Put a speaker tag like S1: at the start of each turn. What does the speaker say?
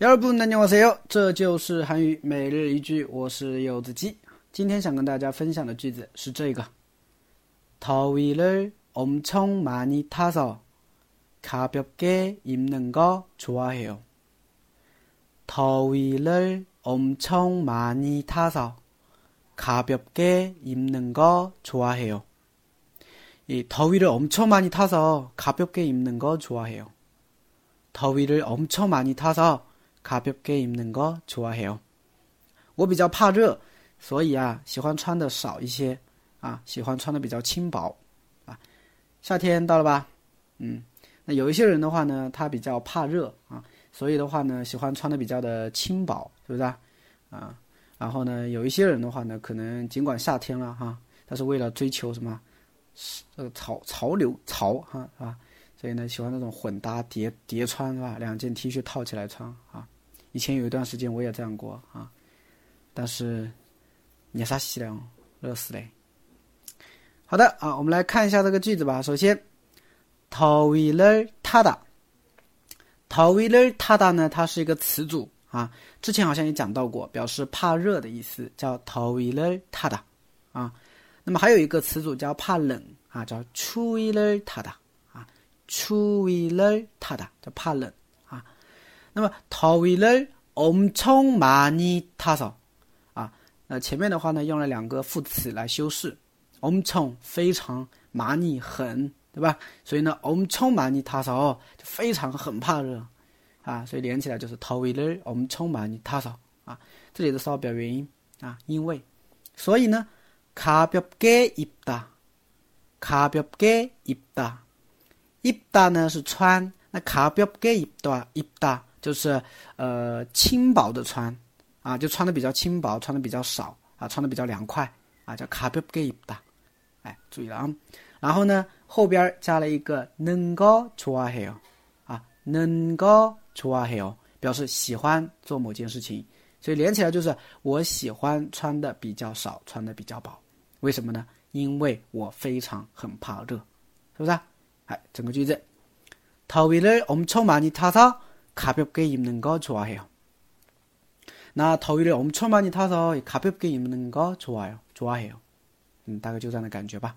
S1: 여러분 안녕하세요. 这就是韩语每日一句，我是柚子鸡。今天想跟大家分享的句子是这个：더위를엄청많이타서가볍게입는거좋아해요。 더위를엄청많이타서가볍게입는거좋아해요。 이더위를엄청많이타서가볍게입는거좋아해요。 더위를엄청많이타서 卡볍게입는거좋아해 요。 我比较怕热，所以啊，喜欢穿的少一些啊，喜欢穿的比较轻薄啊。夏天到了吧？嗯，那有一些人的话呢，他比较怕热啊，所以的话呢，喜欢穿的比较的轻薄，是不是啊？啊，然后呢，有一些人的话呢，可能尽管夏天了哈，但是为了追求什么，这个潮潮流潮哈啊，所以呢，喜欢那种混搭叠叠穿是吧？两件 T 恤套起来穿啊。 以前有一段时间我也这样过啊，但是你啥洗了，热死嘞。好的啊，我们来看一下这个句子吧。首先 t o w i l e r tada。t o w i l e r tada 呢，它是一个词组啊，之前好像也讲到过，表示怕热的意思，叫 t o w i l e r tada 啊。那么还有一个词组叫怕冷啊，叫 chuiler tada 啊，chuiler tada 叫怕冷。那么더위를 엄청많이타 서， 啊，那前面的话呢用了两个副词来修饰，엄청非常，많이很，对吧？所以呢엄청많이타서就非常很怕热，啊，所以连起来就是더위를엄청많이타 서， 啊，这里的稍表原因啊，因为，所以呢가볍게입 다， 가볍게입 다， 입다呢是穿，那가볍게입다입다 就是，呃，轻薄的穿，啊，就穿的比较轻薄，穿的比较少，啊，穿的比较凉快，啊，叫卡볍게입 다， 哎，注意了啊。然后呢，后边加了一个能够좋아해 요， 啊，能够좋아해 요， 表示喜欢做某件事情，所以连起来就是我喜欢穿的比较少，穿的比较薄。为什么呢？因为我非常很怕热，是不是？哎，整个句子，더위를엄청많이타 서。 가볍게 입는 거 좋아해요. 나 더위를 엄청 많이 타서 가볍게 입는 거 좋아요. 좋아해요. 음, 大概就这样的感觉吧。